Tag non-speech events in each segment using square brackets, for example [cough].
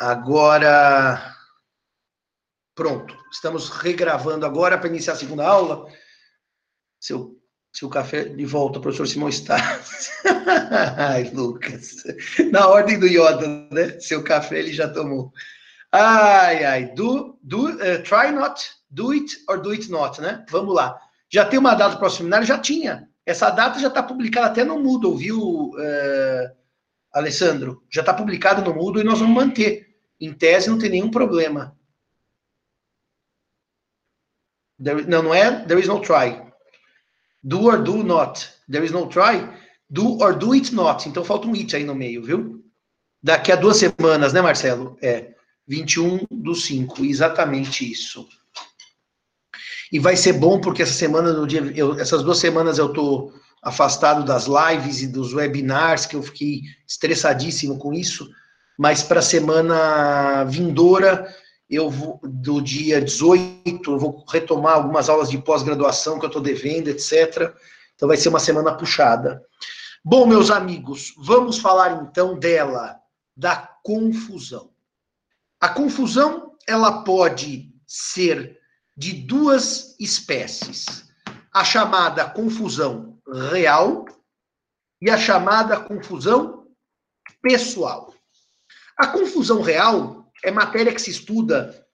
Agora, pronto. Estamos regravando agora para iniciar a segunda aula. Seu, seu café de volta, professor Simão está. [laughs] Ai, Lucas. Na ordem do Yoda, né? Seu café ele já tomou. Ai, ai. Do, do, uh, try not, do it or do it not, né? Vamos lá. Já tem uma data para o seminário? Já tinha. Essa data já está publicada até no Moodle, viu, uh, Alessandro? Já está publicado no Moodle e nós vamos manter. Em tese, não tem nenhum problema. There, não, não é there is no try. Do or do not. There is no try. Do or do it not. Então falta um it aí no meio, viu? Daqui a duas semanas, né, Marcelo? É. 21 do 5. Exatamente isso. E vai ser bom porque essa semana, no dia, eu, essas duas semanas eu tô afastado das lives e dos webinars, que eu fiquei estressadíssimo com isso mas para a semana vindoura, eu vou, do dia 18, eu vou retomar algumas aulas de pós-graduação que eu estou devendo, etc. Então vai ser uma semana puxada. Bom, meus amigos, vamos falar então dela, da confusão. A confusão, ela pode ser de duas espécies. A chamada confusão real e a chamada confusão pessoal. A confusão real é matéria que se estuda,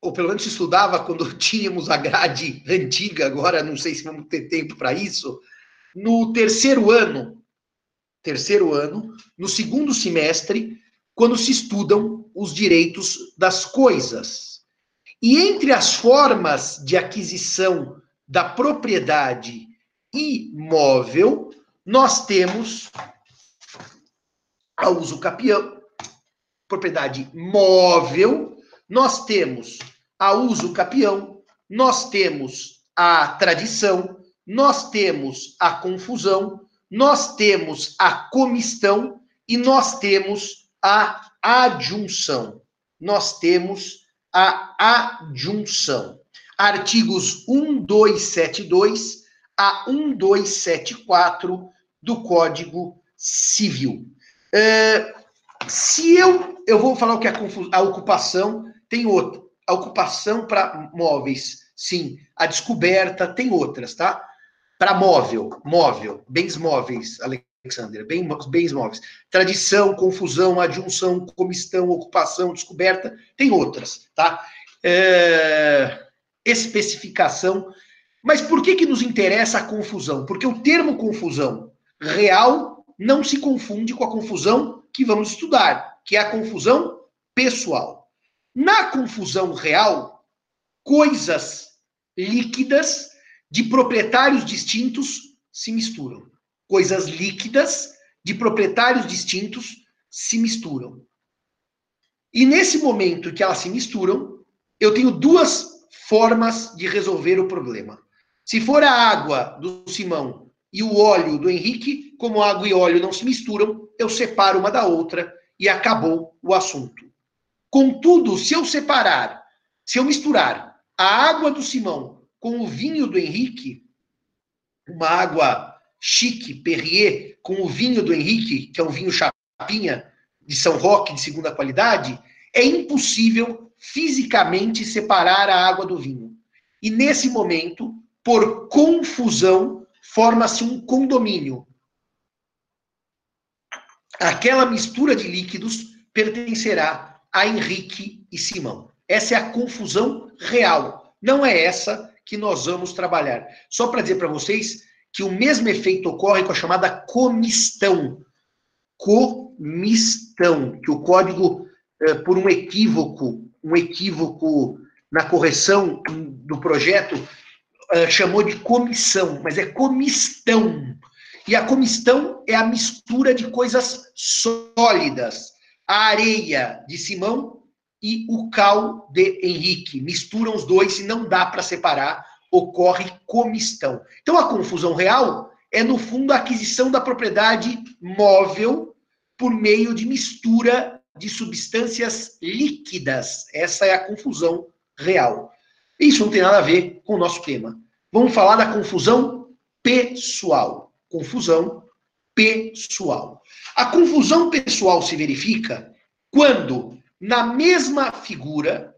ou pelo menos se estudava quando [laughs] tínhamos a grade antiga, agora não sei se vamos ter tempo para isso, no terceiro ano, terceiro ano, no segundo semestre, quando se estudam os direitos das coisas. E entre as formas de aquisição da propriedade imóvel, nós temos a uso capião, propriedade móvel, nós temos a uso capião, nós temos a tradição, nós temos a confusão, nós temos a comistão e nós temos a adjunção. Nós temos a adjunção. Artigos 1272 a 1274 do Código Civil. É, se eu eu vou falar o que é a, a ocupação, tem outro. A ocupação para móveis, sim. A descoberta, tem outras, tá? Para móvel, móvel, bens móveis, Alexander, bem, bens móveis. Tradição, confusão, adjunção, comistão, ocupação, descoberta, tem outras, tá? É, especificação. Mas por que, que nos interessa a confusão? Porque o termo confusão real não se confunde com a confusão que vamos estudar que é a confusão pessoal. Na confusão real, coisas líquidas de proprietários distintos se misturam. Coisas líquidas de proprietários distintos se misturam. E nesse momento que elas se misturam, eu tenho duas formas de resolver o problema. Se for a água do Simão e o óleo do Henrique, como água e óleo não se misturam, eu separo uma da outra e acabou o assunto. Contudo, se eu separar, se eu misturar a água do Simão com o vinho do Henrique, uma água chique, Perrier, com o vinho do Henrique, que é um vinho chapinha de São Roque de segunda qualidade, é impossível fisicamente separar a água do vinho. E nesse momento, por confusão, forma-se um condomínio aquela mistura de líquidos pertencerá a Henrique e Simão. Essa é a confusão real. Não é essa que nós vamos trabalhar. Só para dizer para vocês que o mesmo efeito ocorre com a chamada comistão. Comistão, que o código, eh, por um equívoco, um equívoco na correção do projeto, eh, chamou de comissão, mas é comistão. E a comistão é a mistura de coisas sólidas. A areia de Simão e o cal de Henrique. Misturam os dois e não dá para separar, ocorre comistão. Então a confusão real é, no fundo, a aquisição da propriedade móvel por meio de mistura de substâncias líquidas. Essa é a confusão real. Isso não tem nada a ver com o nosso tema. Vamos falar da confusão pessoal confusão pessoal. A confusão pessoal se verifica quando na mesma figura,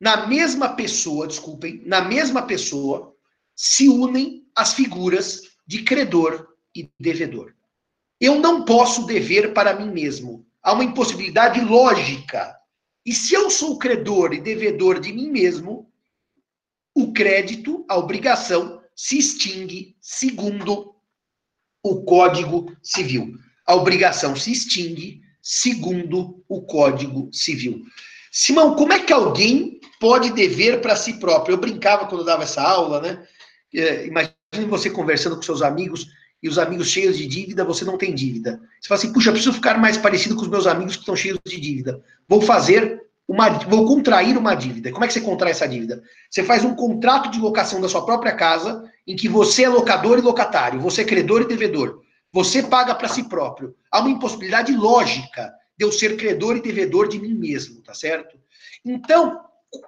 na mesma pessoa, desculpem, na mesma pessoa, se unem as figuras de credor e devedor. Eu não posso dever para mim mesmo. Há uma impossibilidade lógica. E se eu sou credor e devedor de mim mesmo, o crédito, a obrigação, se extingue segundo o Código Civil. A obrigação se extingue segundo o Código Civil. Simão, como é que alguém pode dever para si próprio? Eu brincava quando dava essa aula, né? É, imagine você conversando com seus amigos e os amigos cheios de dívida, você não tem dívida. Você fala assim, puxa, eu preciso ficar mais parecido com os meus amigos que estão cheios de dívida. Vou fazer uma, vou contrair uma dívida. Como é que você contrai essa dívida? Você faz um contrato de locação da sua própria casa, em que você é locador e locatário, você é credor e devedor. Você paga para si próprio. Há uma impossibilidade lógica de eu ser credor e devedor de mim mesmo, tá certo? Então,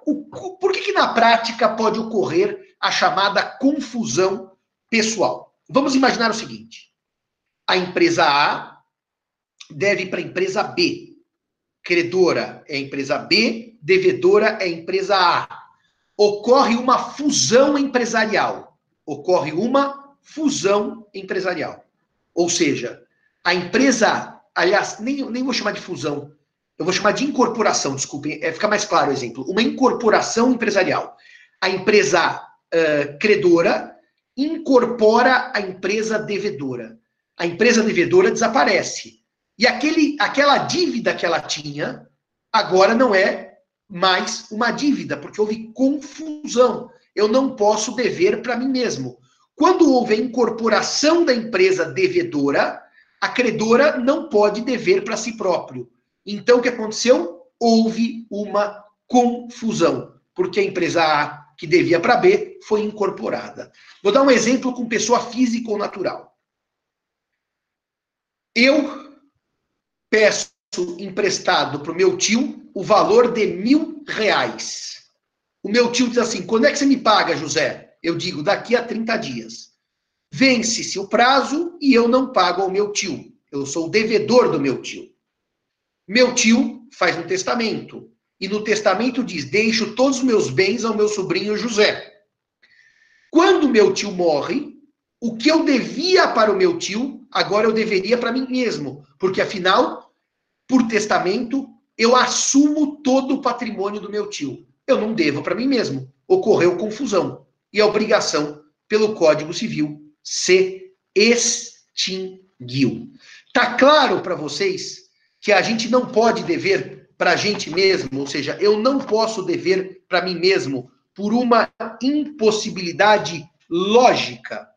o, o, por que, que na prática pode ocorrer a chamada confusão pessoal? Vamos imaginar o seguinte: a empresa A deve para a empresa B. Credora é a empresa B, devedora é a empresa A. Ocorre uma fusão empresarial. Ocorre uma fusão empresarial. Ou seja, a empresa, aliás, nem, nem vou chamar de fusão, eu vou chamar de incorporação, desculpem, é, fica mais claro o exemplo. Uma incorporação empresarial. A empresa uh, credora incorpora a empresa devedora. A empresa devedora desaparece. E aquele, aquela dívida que ela tinha, agora não é mais uma dívida, porque houve confusão. Eu não posso dever para mim mesmo. Quando houve a incorporação da empresa devedora, a credora não pode dever para si próprio. Então, o que aconteceu? Houve uma confusão, porque a empresa A que devia para B, foi incorporada. Vou dar um exemplo com pessoa física ou natural. Eu peço emprestado para o meu tio o valor de mil reais. O meu tio diz assim: quando é que você me paga, José? Eu digo: daqui a 30 dias. Vence-se o prazo e eu não pago ao meu tio. Eu sou o devedor do meu tio. Meu tio faz um testamento. E no testamento diz: Deixo todos os meus bens ao meu sobrinho José. Quando meu tio morre, o que eu devia para o meu tio, agora eu deveria para mim mesmo. Porque afinal, por testamento, eu assumo todo o patrimônio do meu tio. Eu não devo para mim mesmo. Ocorreu confusão. E a obrigação, pelo Código Civil, se extinguiu. Tá claro para vocês que a gente não pode dever para a gente mesmo, ou seja, eu não posso dever para mim mesmo por uma impossibilidade lógica.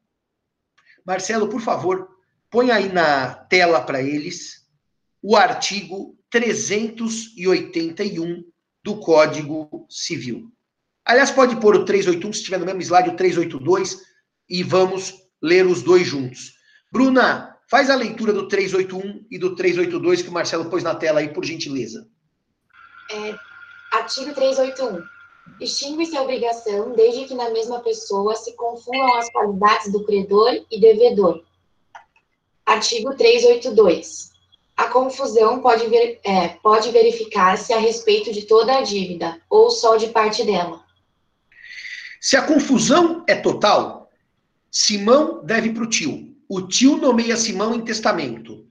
Marcelo, por favor, põe aí na tela para eles o artigo 381 do Código Civil. Aliás, pode pôr o 381, se estiver no mesmo slide, o 382, e vamos ler os dois juntos. Bruna, faz a leitura do 381 e do 382 que o Marcelo pôs na tela aí, por gentileza. É, artigo 381. Extingue-se a obrigação desde que na mesma pessoa se confundam as qualidades do credor e devedor. Artigo 382. A confusão pode, ver, é, pode verificar-se a respeito de toda a dívida ou só de parte dela. Se a confusão é total, Simão deve para o tio. O tio nomeia Simão em testamento,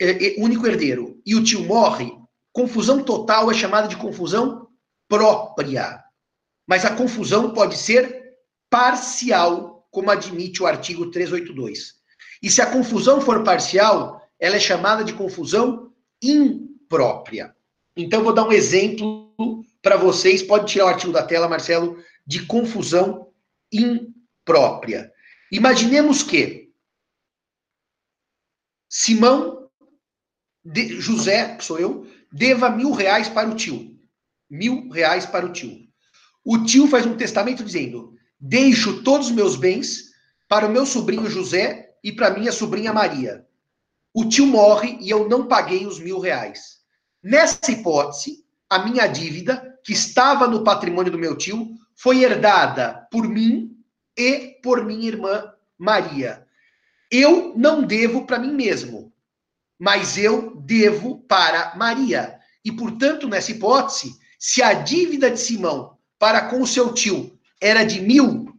é, é, único herdeiro, e o tio morre, Confusão total é chamada de confusão própria. Mas a confusão pode ser parcial, como admite o artigo 382. E se a confusão for parcial, ela é chamada de confusão imprópria. Então, vou dar um exemplo para vocês. Pode tirar o artigo da tela, Marcelo, de confusão imprópria. Imaginemos que Simão, de, José, que sou eu, deva mil reais para o tio. Mil reais para o tio. O tio faz um testamento dizendo: deixo todos os meus bens para o meu sobrinho José e para minha sobrinha Maria. O tio morre e eu não paguei os mil reais. Nessa hipótese, a minha dívida, que estava no patrimônio do meu tio, foi herdada por mim e por minha irmã Maria. Eu não devo para mim mesmo mas eu devo para Maria. E, portanto, nessa hipótese, se a dívida de Simão para com o seu tio era de mil,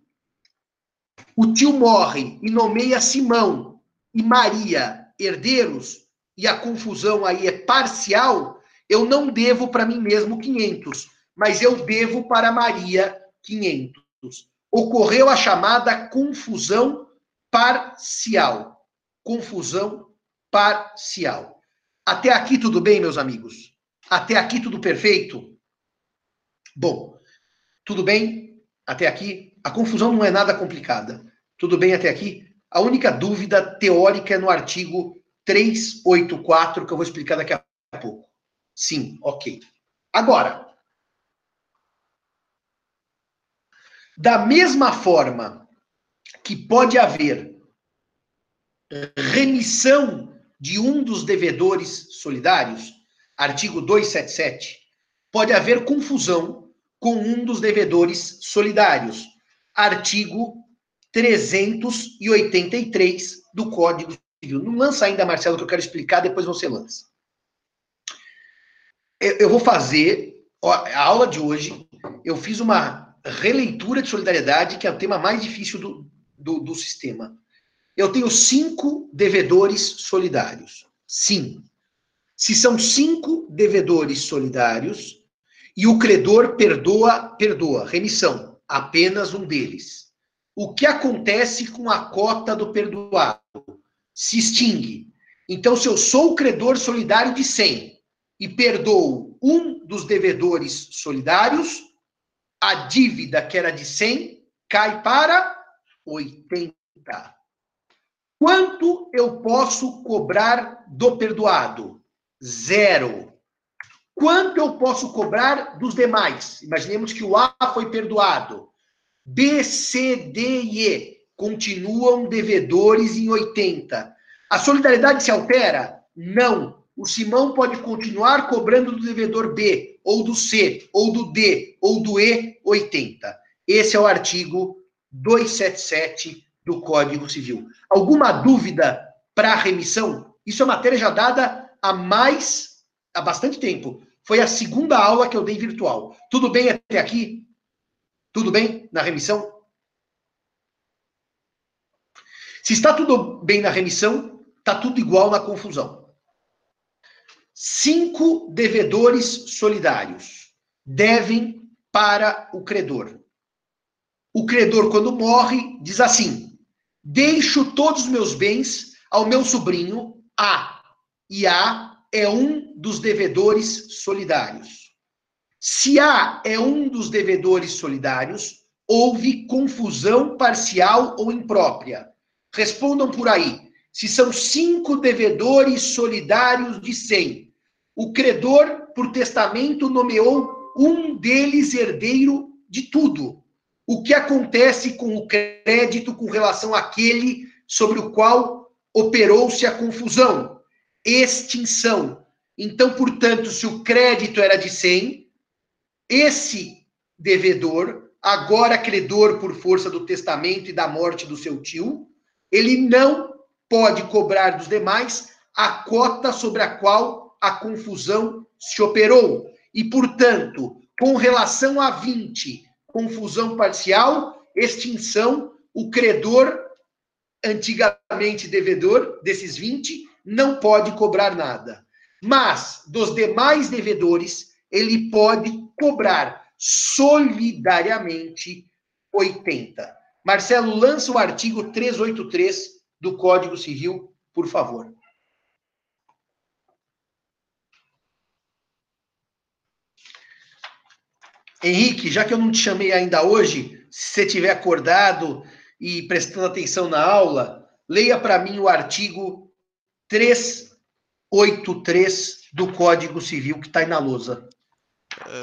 o tio morre e nomeia Simão e Maria herdeiros, e a confusão aí é parcial, eu não devo para mim mesmo 500, mas eu devo para Maria 500. Ocorreu a chamada confusão parcial. Confusão parcial. Até aqui tudo bem, meus amigos? Até aqui tudo perfeito? Bom, tudo bem? Até aqui? A confusão não é nada complicada. Tudo bem até aqui? A única dúvida teórica é no artigo 384, que eu vou explicar daqui a pouco. Sim, ok. Agora, da mesma forma que pode haver remissão de um dos devedores solidários, artigo 277, pode haver confusão com um dos devedores solidários, artigo 383 do Código Civil. Não lança ainda, Marcelo, que eu quero explicar, depois você lança. Eu vou fazer a aula de hoje. Eu fiz uma releitura de solidariedade, que é o tema mais difícil do, do, do sistema. Eu tenho cinco devedores solidários. Sim. Se são cinco devedores solidários e o credor perdoa, perdoa, remissão, apenas um deles. O que acontece com a cota do perdoado? Se extingue. Então, se eu sou o credor solidário de 100 e perdoo um dos devedores solidários, a dívida que era de 100 cai para 80. Quanto eu posso cobrar do perdoado? Zero. Quanto eu posso cobrar dos demais? Imaginemos que o A foi perdoado. B, C, D e E continuam devedores em 80. A solidariedade se altera? Não. O Simão pode continuar cobrando do devedor B, ou do C, ou do D, ou do E 80. Esse é o artigo 277 do Código Civil. Alguma dúvida para remissão? Isso é matéria já dada há mais, há bastante tempo. Foi a segunda aula que eu dei virtual. Tudo bem até aqui? Tudo bem na remissão? Se está tudo bem na remissão, está tudo igual na confusão. Cinco devedores solidários devem para o credor. O credor, quando morre, diz assim: Deixo todos os meus bens ao meu sobrinho A. E A é um dos devedores solidários. Se A é um dos devedores solidários, houve confusão parcial ou imprópria. Respondam por aí. Se são cinco devedores solidários de 100, o credor, por testamento, nomeou um deles herdeiro de tudo o que acontece com o crédito com relação àquele sobre o qual operou-se a confusão? Extinção. Então, portanto, se o crédito era de 100, esse devedor, agora credor por força do testamento e da morte do seu tio, ele não pode cobrar dos demais a cota sobre a qual a confusão se operou. E, portanto, com relação a 20, confusão parcial, extinção, o credor, antigamente devedor, desses 20, não pode cobrar nada. Mas, dos demais devedores, ele pode cobrar solidariamente 80. Marcelo, lança o artigo 383 do Código Civil, por favor. Henrique, já que eu não te chamei ainda hoje, se você tiver acordado e prestando atenção na aula, leia para mim o artigo 383 do Código Civil que está aí na lousa.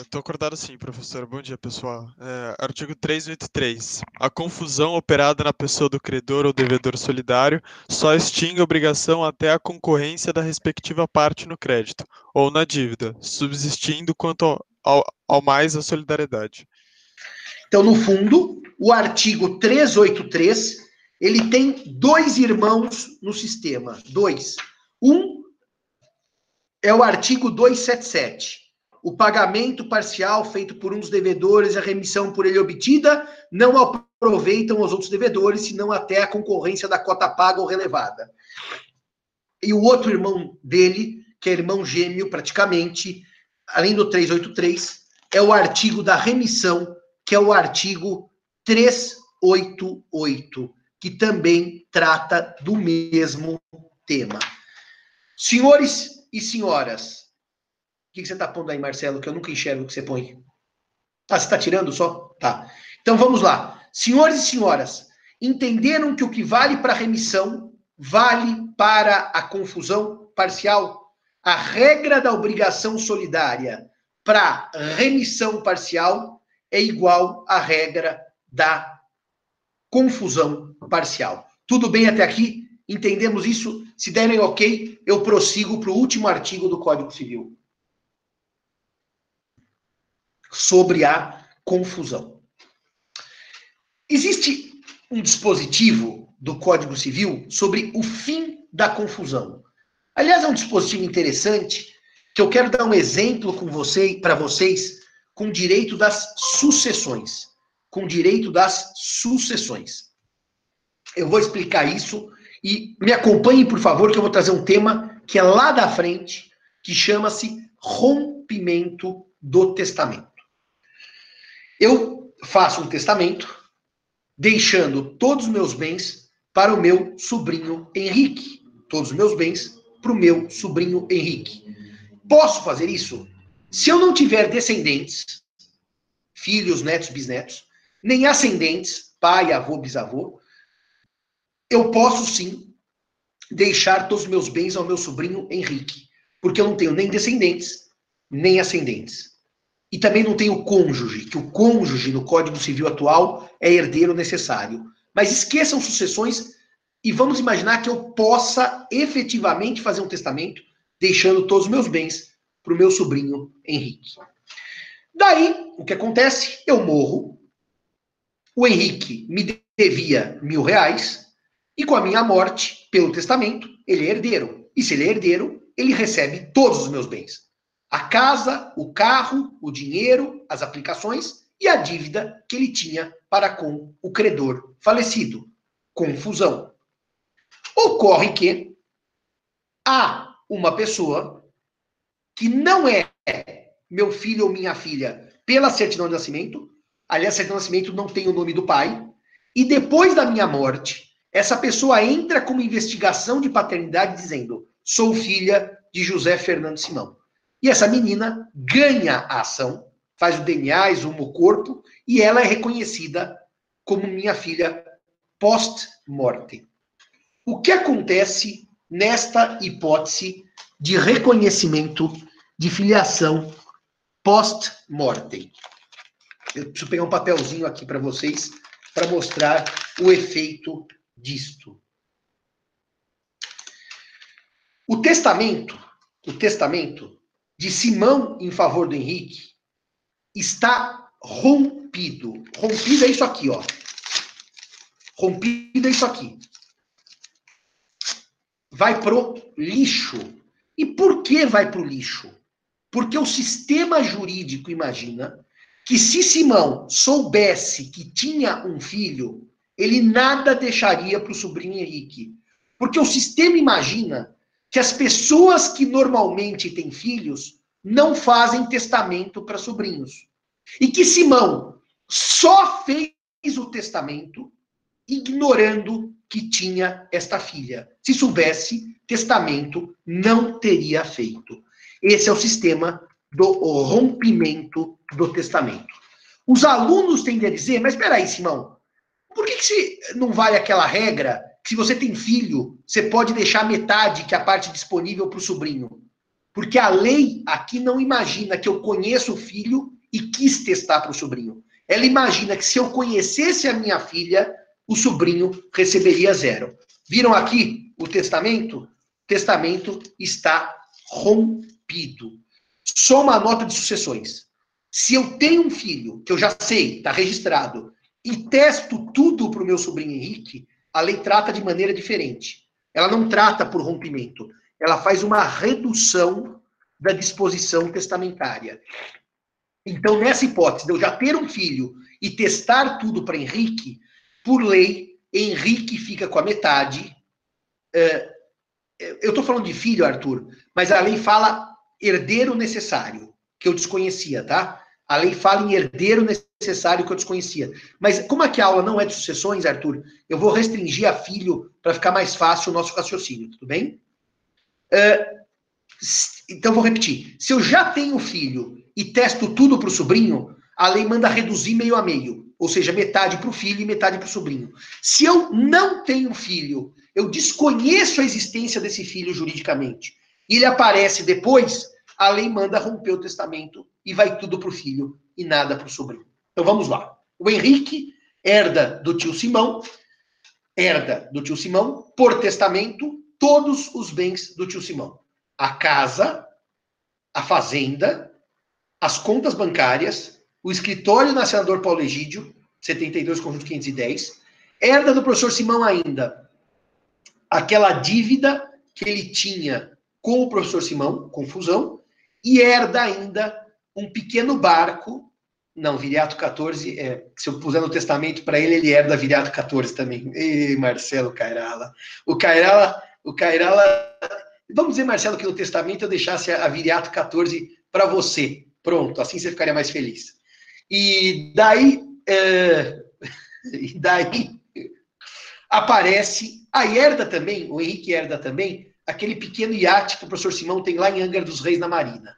Estou é, acordado sim, professor. Bom dia, pessoal. É, artigo 383. A confusão operada na pessoa do credor ou devedor solidário só extingue a obrigação até a concorrência da respectiva parte no crédito ou na dívida, subsistindo quanto ao, ao mais a solidariedade. Então, no fundo, o artigo 383, ele tem dois irmãos no sistema. Dois. Um é o artigo 277. O pagamento parcial feito por um dos devedores e a remissão por ele obtida não aproveitam os outros devedores, senão até a concorrência da cota paga ou relevada. E o outro irmão dele, que é irmão gêmeo praticamente, além do 383, é o artigo da remissão, que é o artigo 388, que também trata do mesmo tema. Senhores e senhoras, o que você está pondo aí, Marcelo, que eu nunca enxergo o que você põe? Ah, você está tirando só? Tá. Então vamos lá. Senhores e senhoras, entenderam que o que vale para remissão vale para a confusão parcial? A regra da obrigação solidária para remissão parcial é igual à regra da confusão parcial. Tudo bem até aqui? Entendemos isso? Se derem ok, eu prossigo para o último artigo do Código Civil. Sobre a confusão. Existe um dispositivo do Código Civil sobre o fim da confusão. Aliás, é um dispositivo interessante que eu quero dar um exemplo com você para vocês com direito das sucessões, com direito das sucessões. Eu vou explicar isso e me acompanhem, por favor, que eu vou trazer um tema que é lá da frente, que chama-se rompimento do testamento. Eu faço um testamento deixando todos os meus bens para o meu sobrinho Henrique, todos os meus bens para o meu sobrinho Henrique. Posso fazer isso? Se eu não tiver descendentes, filhos, netos, bisnetos, nem ascendentes, pai, avô, bisavô, eu posso sim deixar todos os meus bens ao meu sobrinho Henrique, porque eu não tenho nem descendentes, nem ascendentes. E também não tenho cônjuge, que o cônjuge no Código Civil atual é herdeiro necessário. Mas esqueçam sucessões e vamos imaginar que eu possa efetivamente fazer um testamento deixando todos os meus bens para o meu sobrinho Henrique. Daí, o que acontece? Eu morro, o Henrique me devia mil reais, e com a minha morte, pelo testamento, ele é herdeiro. E se ele é herdeiro, ele recebe todos os meus bens. A casa, o carro, o dinheiro, as aplicações e a dívida que ele tinha para com o credor falecido. Confusão. Ocorre que há uma pessoa que não é meu filho ou minha filha pela certidão de nascimento, aliás, a certidão de nascimento não tem o nome do pai, e depois da minha morte, essa pessoa entra com uma investigação de paternidade dizendo: sou filha de José Fernando Simão. E essa menina ganha a ação, faz o DNA, exuma o corpo, e ela é reconhecida como minha filha post-morte. O que acontece nesta hipótese de reconhecimento de filiação post-mortem? Eu preciso pegar um papelzinho aqui para vocês para mostrar o efeito disto. O testamento, o testamento de Simão em favor do Henrique está rompido. Rompido é isso aqui, ó. Rompido é isso aqui vai pro lixo. E por que vai pro lixo? Porque o sistema jurídico imagina que se Simão soubesse que tinha um filho, ele nada deixaria para o sobrinho Henrique. Porque o sistema imagina que as pessoas que normalmente têm filhos não fazem testamento para sobrinhos. E que Simão só fez o testamento ignorando que tinha esta filha. Se soubesse, testamento não teria feito. Esse é o sistema do rompimento do testamento. Os alunos tendem a dizer, mas espera aí, Simão, por que, que não vale aquela regra se você tem filho, você pode deixar metade, que é a parte disponível para o sobrinho? Porque a lei aqui não imagina que eu conheço o filho e quis testar para o sobrinho. Ela imagina que se eu conhecesse a minha filha, o sobrinho receberia zero. Viram aqui o testamento? O testamento está rompido. Só uma nota de sucessões. Se eu tenho um filho, que eu já sei, está registrado, e testo tudo para o meu sobrinho Henrique, a lei trata de maneira diferente. Ela não trata por rompimento. Ela faz uma redução da disposição testamentária. Então, nessa hipótese de eu já ter um filho e testar tudo para Henrique, por lei, Henrique fica com a metade. É, eu estou falando de filho, Arthur, mas a lei fala herdeiro necessário, que eu desconhecia, tá? A lei fala em herdeiro necessário que eu desconhecia. Mas como aqui a aula não é de sucessões, Arthur, eu vou restringir a filho para ficar mais fácil o nosso raciocínio, tudo bem? Uh, então vou repetir. Se eu já tenho filho e testo tudo para o sobrinho, a lei manda reduzir meio a meio. Ou seja, metade para o filho e metade para o sobrinho. Se eu não tenho filho, eu desconheço a existência desse filho juridicamente, e ele aparece depois, a lei manda romper o testamento e vai tudo para o filho e nada para o sobrinho. Então vamos lá. O Henrique herda do tio Simão, herda do tio Simão, por testamento, todos os bens do tio Simão: a casa, a fazenda, as contas bancárias, o escritório na senador Paulo Egídio, 72, conjunto 510, herda do professor Simão ainda aquela dívida que ele tinha com o professor Simão, confusão, e herda ainda um pequeno barco, não, Viriato 14, é, se eu puser no testamento para ele, ele herda Viriato 14 também. E Marcelo Cairala. O Cairala, o Cairala, vamos dizer, Marcelo, que no testamento eu deixasse a Viriato 14 para você. Pronto, assim você ficaria mais feliz. E daí, é, [laughs] e daí aparece a herda também, o Henrique herda também, aquele pequeno iate que o professor Simão tem lá em Angra dos Reis, na Marina.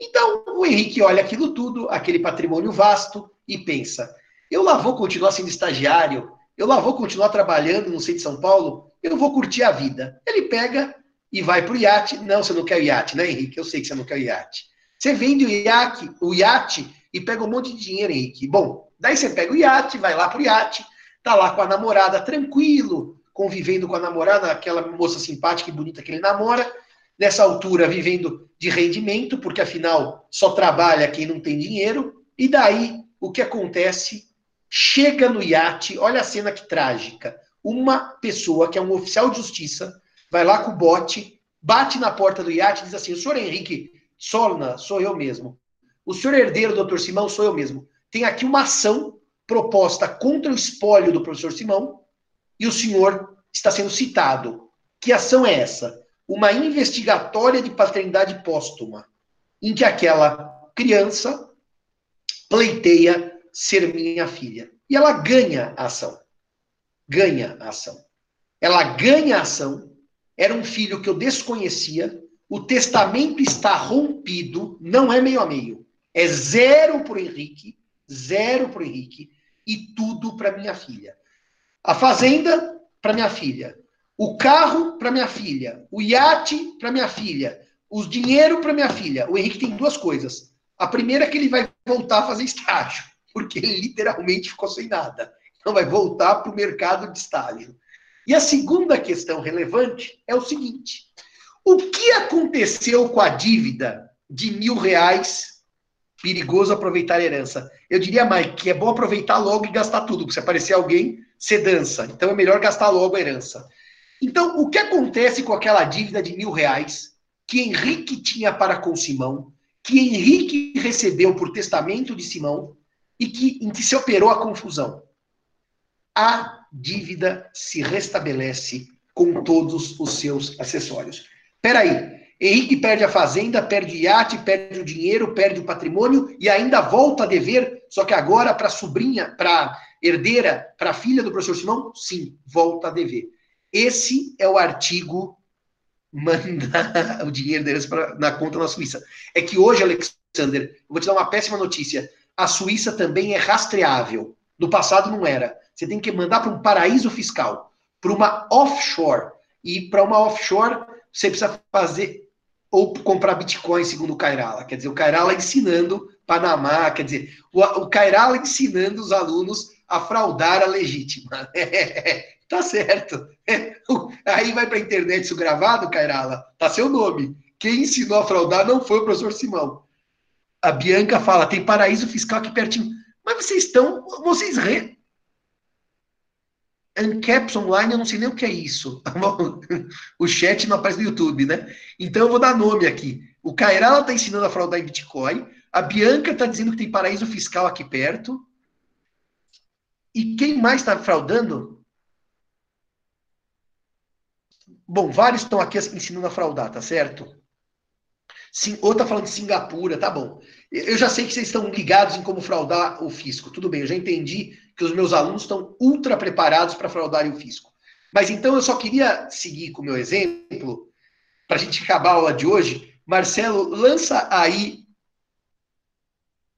Então, o Henrique olha aquilo tudo, aquele patrimônio vasto, e pensa: eu lá vou continuar sendo estagiário, eu lá vou continuar trabalhando no centro de São Paulo, eu vou curtir a vida. Ele pega e vai para o iate. Não, você não quer o iate, né, Henrique? Eu sei que você não quer o iate. Você vende o iate, o iate e pega um monte de dinheiro, Henrique. Bom, daí você pega o iate, vai lá para o iate, tá lá com a namorada tranquilo, convivendo com a namorada, aquela moça simpática e bonita que ele namora, nessa altura vivendo de rendimento, porque afinal só trabalha quem não tem dinheiro, e daí o que acontece? Chega no iate, olha a cena que trágica. Uma pessoa que é um oficial de justiça vai lá com o bote, bate na porta do iate e diz assim: O senhor Henrique Solna, sou eu mesmo. O senhor herdeiro, doutor Simão, sou eu mesmo. Tem aqui uma ação proposta contra o espólio do professor Simão, e o senhor está sendo citado. Que ação é essa? Uma investigatória de paternidade póstuma, em que aquela criança pleiteia ser minha filha. E ela ganha a ação. Ganha a ação. Ela ganha a ação. Era um filho que eu desconhecia. O testamento está rompido. Não é meio a meio. É zero para o Henrique. Zero para o Henrique. E tudo para minha filha. A fazenda para minha filha, o carro para minha filha, o iate para minha filha, o dinheiro para minha filha. O Henrique tem duas coisas. A primeira é que ele vai voltar a fazer estágio, porque ele literalmente ficou sem nada. Então vai voltar para o mercado de estágio. E a segunda questão relevante é o seguinte: o que aconteceu com a dívida de mil reais? Perigoso aproveitar a herança. Eu diria, Mike, que é bom aproveitar logo e gastar tudo, porque se aparecer alguém, você dança. Então é melhor gastar logo a herança. Então, o que acontece com aquela dívida de mil reais que Henrique tinha para com Simão, que Henrique recebeu por testamento de Simão e que, em que se operou a confusão? A dívida se restabelece com todos os seus acessórios. Peraí, Henrique perde a fazenda, perde o iate, perde o dinheiro, perde o patrimônio e ainda volta a dever, só que agora para a sobrinha, para herdeira, para a filha do professor Simão, sim, volta a dever. Esse é o artigo mandar [laughs] o dinheiro deles pra, na conta na Suíça. É que hoje, Alexander, eu vou te dar uma péssima notícia. A Suíça também é rastreável. No passado não era. Você tem que mandar para um paraíso fiscal, para uma offshore. E para uma offshore, você precisa fazer ou comprar Bitcoin, segundo o Kairala. Quer dizer, o Kairala ensinando Panamá, quer dizer, o, o Kairala ensinando os alunos a fraudar a legítima. [laughs] tá certo. [laughs] Aí vai para a internet isso gravado, Kairala, tá seu nome. Quem ensinou a fraudar não foi o professor Simão. A Bianca fala, tem paraíso fiscal aqui pertinho. Mas vocês estão, vocês re... Ancaps Online, eu não sei nem o que é isso. [laughs] o chat não aparece no YouTube, né? Então eu vou dar nome aqui. O Cairala está ensinando a fraudar em Bitcoin. A Bianca está dizendo que tem paraíso fiscal aqui perto. E quem mais está fraudando? Bom, vários estão aqui ensinando a fraudar, tá certo? Sim, ou está falando de Singapura, tá bom. Eu já sei que vocês estão ligados em como fraudar o fisco. Tudo bem, eu já entendi que os meus alunos estão ultra preparados para fraudarem o fisco. Mas então eu só queria seguir com o meu exemplo, para a gente acabar a aula de hoje. Marcelo, lança aí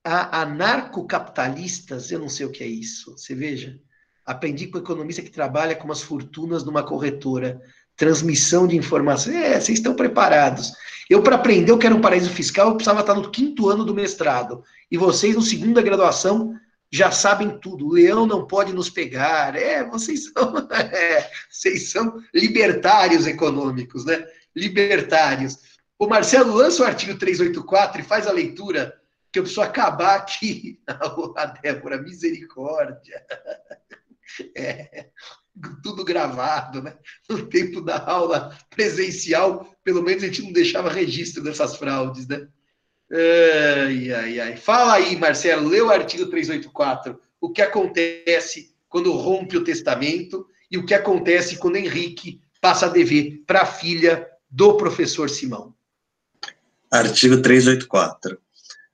a anarcocapitalistas, eu não sei o que é isso. Você veja, aprendi com um economista que trabalha com as fortunas numa corretora. Transmissão de informação. É, vocês estão preparados. Eu, para aprender o que era um paraíso fiscal, eu precisava estar no quinto ano do mestrado. E vocês, no segundo da graduação, já sabem tudo. O leão não pode nos pegar. É, vocês são, [laughs] é, vocês são libertários econômicos, né? Libertários. O Marcelo lança o artigo 384 e faz a leitura que eu preciso acabar aqui. [laughs] A Débora, misericórdia. [laughs] É, tudo gravado, né? No tempo da aula presencial, pelo menos a gente não deixava registro dessas fraudes, né? Ai, ai, ai. Fala aí, Marcelo, lê o artigo 384. O que acontece quando rompe o testamento e o que acontece quando Henrique passa a dever para a filha do professor Simão. Artigo 384.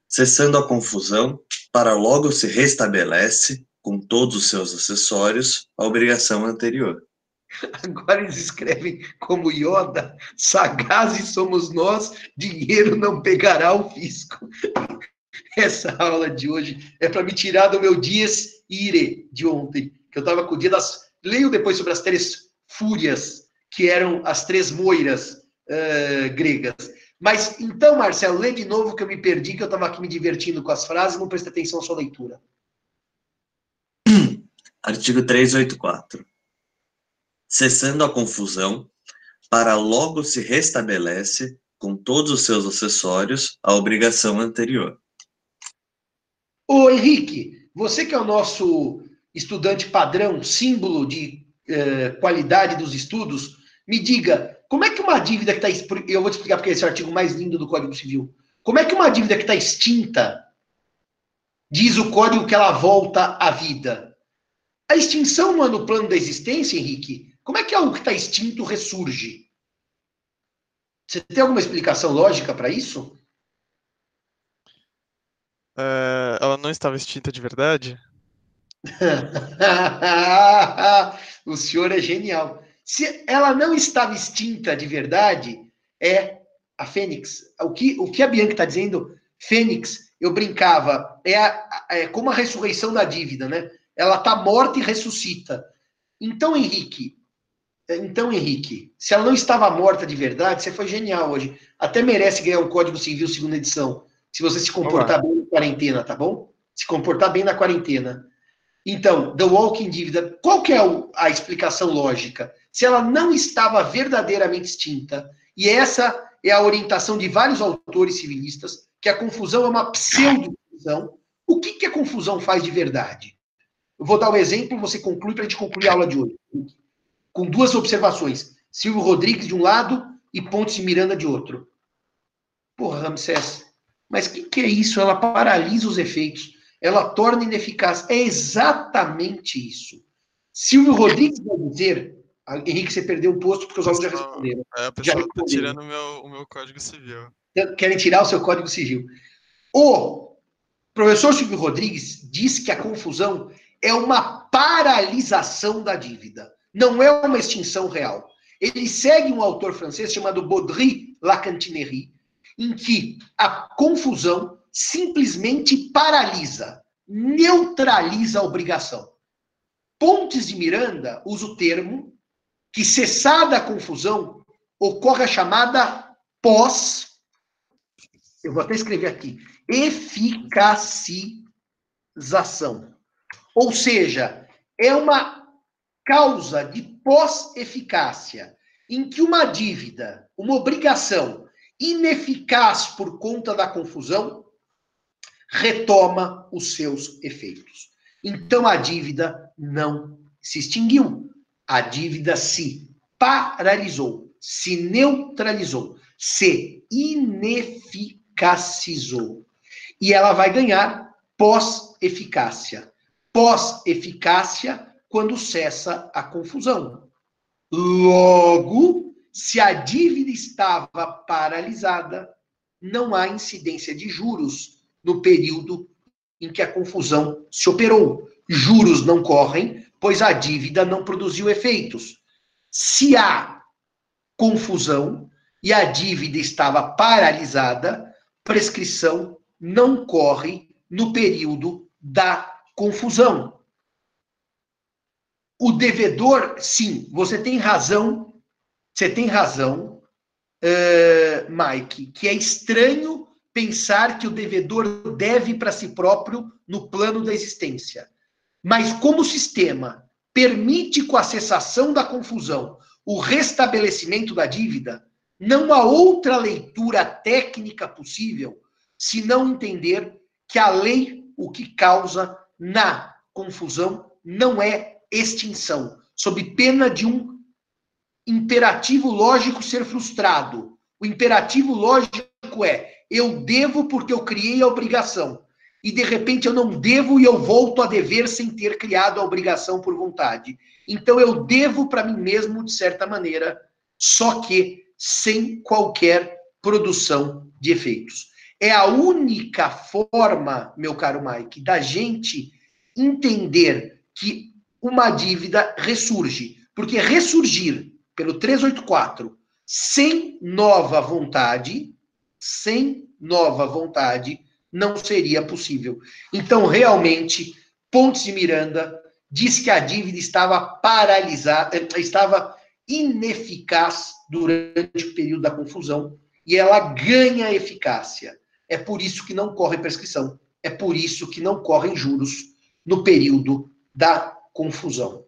Cessando a confusão, para logo se restabelece, com todos os seus acessórios, a obrigação anterior. [laughs] Agora eles escrevem como Yoda, sagazes somos nós, dinheiro não pegará o fisco. [laughs] Essa aula de hoje é para me tirar do meu dias ire de ontem, que eu estava com o dia das. Leio depois sobre as três fúrias, que eram as três moiras uh, gregas. Mas então, Marcelo, lê de novo que eu me perdi, que eu estava aqui me divertindo com as frases não prestei atenção à sua leitura. Artigo 384 cessando a confusão, para logo se restabelece, com todos os seus acessórios, a obrigação anterior. Ô Henrique, você que é o nosso estudante padrão, símbolo de eh, qualidade dos estudos, me diga, como é que uma dívida que está. Eu vou te explicar porque esse é o artigo mais lindo do Código Civil. Como é que uma dívida que está extinta, diz o código que ela volta à vida? A extinção não é no plano da existência, Henrique? Como é que algo que está extinto ressurge? Você tem alguma explicação lógica para isso? É, ela não estava extinta de verdade? [laughs] o senhor é genial. Se ela não estava extinta de verdade, é a Fênix. O que, o que a Bianca está dizendo, Fênix, eu brincava, é, a, é como a ressurreição da dívida, né? Ela está morta e ressuscita. Então, Henrique, então, Henrique, se ela não estava morta de verdade, você foi genial hoje. Até merece ganhar um Código Civil segunda edição. Se você se comportar bem na quarentena, tá bom? Se comportar bem na quarentena. Então, The Walking Dívida, qual que é a explicação lógica? Se ela não estava verdadeiramente extinta, e essa é a orientação de vários autores civilistas, que a confusão é uma pseudo-confusão, o que, que a confusão faz de verdade? Eu vou dar um exemplo, você conclui para a gente concluir a aula de hoje com duas observações. Silvio Rodrigues de um lado e Pontes e Miranda de outro. Porra, Ramsés, mas o que, que é isso? Ela paralisa os efeitos, ela torna ineficaz. É exatamente isso. Silvio Rodrigues vai dizer. Henrique, você perdeu o posto porque os alunos já responderam. É, o pessoal está tirando o meu, o meu código civil. Querem tirar o seu código civil. O professor Silvio Rodrigues diz que a confusão é uma paralisação da dívida não é uma extinção real. Ele segue um autor francês chamado Baudry Lacantinerie, em que a confusão simplesmente paralisa, neutraliza a obrigação. Pontes de Miranda usa o termo que, cessada a confusão, ocorre a chamada pós. Eu vou até escrever aqui: eficacização. Ou seja, é uma causa de pós-eficácia, em que uma dívida, uma obrigação ineficaz por conta da confusão, retoma os seus efeitos. Então a dívida não se extinguiu, a dívida se paralisou, se neutralizou, se ineficacizou. E ela vai ganhar pós-eficácia. Pós-eficácia, quando cessa a confusão. Logo, se a dívida estava paralisada, não há incidência de juros no período em que a confusão se operou. Juros não correm, pois a dívida não produziu efeitos. Se há confusão e a dívida estava paralisada, prescrição não corre no período da confusão. O devedor, sim, você tem razão, você tem razão, uh, Mike, que é estranho pensar que o devedor deve para si próprio no plano da existência. Mas como o sistema permite com a cessação da confusão o restabelecimento da dívida, não há outra leitura técnica possível se não entender que a lei o que causa na confusão não é extinção, sob pena de um imperativo lógico ser frustrado. O imperativo lógico é: eu devo porque eu criei a obrigação. E de repente eu não devo e eu volto a dever sem ter criado a obrigação por vontade. Então eu devo para mim mesmo, de certa maneira, só que sem qualquer produção de efeitos. É a única forma, meu caro Mike, da gente entender que uma dívida ressurge. Porque ressurgir pelo 384 sem nova vontade, sem nova vontade, não seria possível. Então, realmente, Pontes de Miranda diz que a dívida estava paralisada, eh, estava ineficaz durante o período da confusão e ela ganha eficácia. É por isso que não corre prescrição. É por isso que não correm juros no período da confusão.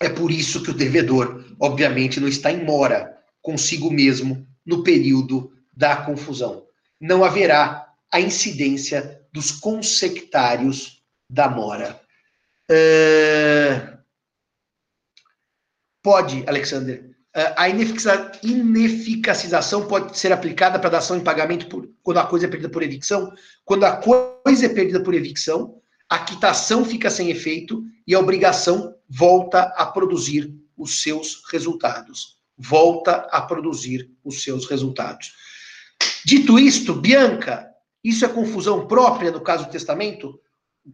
É por isso que o devedor, obviamente, não está em mora consigo mesmo no período da confusão. Não haverá a incidência dos consectários da mora. Uh... Pode, Alexander. Uh, a ineficacização pode ser aplicada para dação em pagamento por, quando a coisa é perdida por evicção. Quando a coisa é perdida por evicção, a quitação fica sem efeito e a obrigação volta a produzir os seus resultados. Volta a produzir os seus resultados. Dito isto, Bianca, isso é confusão própria no caso do testamento?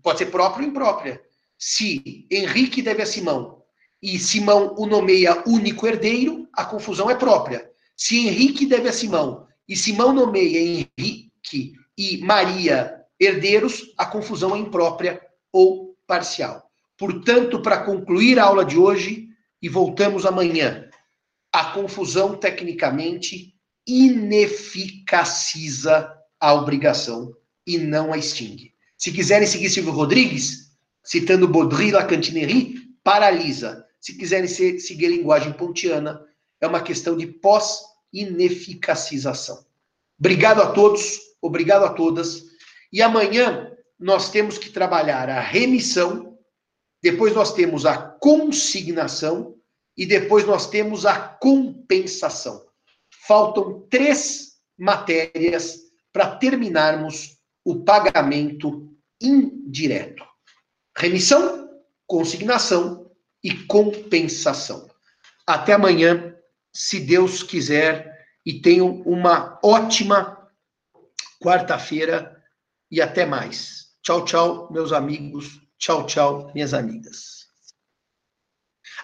Pode ser própria ou imprópria. Se Henrique deve a Simão e Simão o nomeia único herdeiro, a confusão é própria. Se Henrique deve a Simão e Simão nomeia Henrique e Maria herdeiros, a confusão é imprópria ou parcial. Portanto, para concluir a aula de hoje, e voltamos amanhã, a confusão tecnicamente ineficaciza a obrigação e não a extingue. Se quiserem seguir Silvio Rodrigues, citando Baudry La Cantinerie, paralisa. Se quiserem seguir a linguagem pontiana, é uma questão de pós-ineficacização. Obrigado a todos, obrigado a todas. E amanhã nós temos que trabalhar a remissão, depois nós temos a consignação e depois nós temos a compensação. Faltam três matérias para terminarmos o pagamento indireto: remissão, consignação e compensação. Até amanhã, se Deus quiser, e tenham uma ótima quarta-feira e até mais. Tchau, tchau, meus amigos. Tchau, tchau, minhas amigas.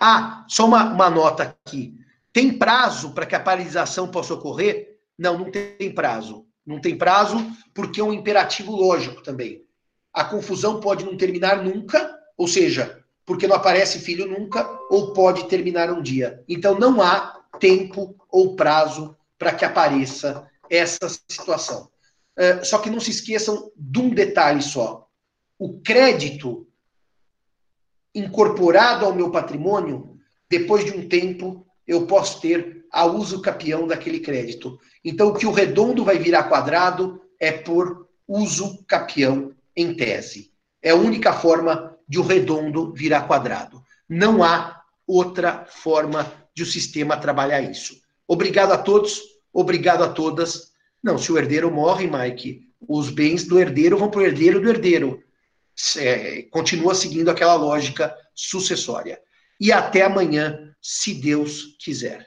Ah, só uma, uma nota aqui. Tem prazo para que a paralisação possa ocorrer? Não, não tem prazo. Não tem prazo porque é um imperativo lógico também. A confusão pode não terminar nunca, ou seja, porque não aparece filho nunca, ou pode terminar um dia. Então não há tempo ou prazo para que apareça essa situação. Uh, só que não se esqueçam de um detalhe só. O crédito incorporado ao meu patrimônio, depois de um tempo, eu posso ter a uso capião daquele crédito. Então, o que o redondo vai virar quadrado é por uso capião em tese. É a única forma de o redondo virar quadrado. Não há outra forma de o sistema trabalhar isso. Obrigado a todos. obrigado a todas. Não, se o herdeiro morre, Mike, os bens do herdeiro vão para o herdeiro do herdeiro. É, continua seguindo aquela lógica sucessória. E até amanhã, se Deus quiser.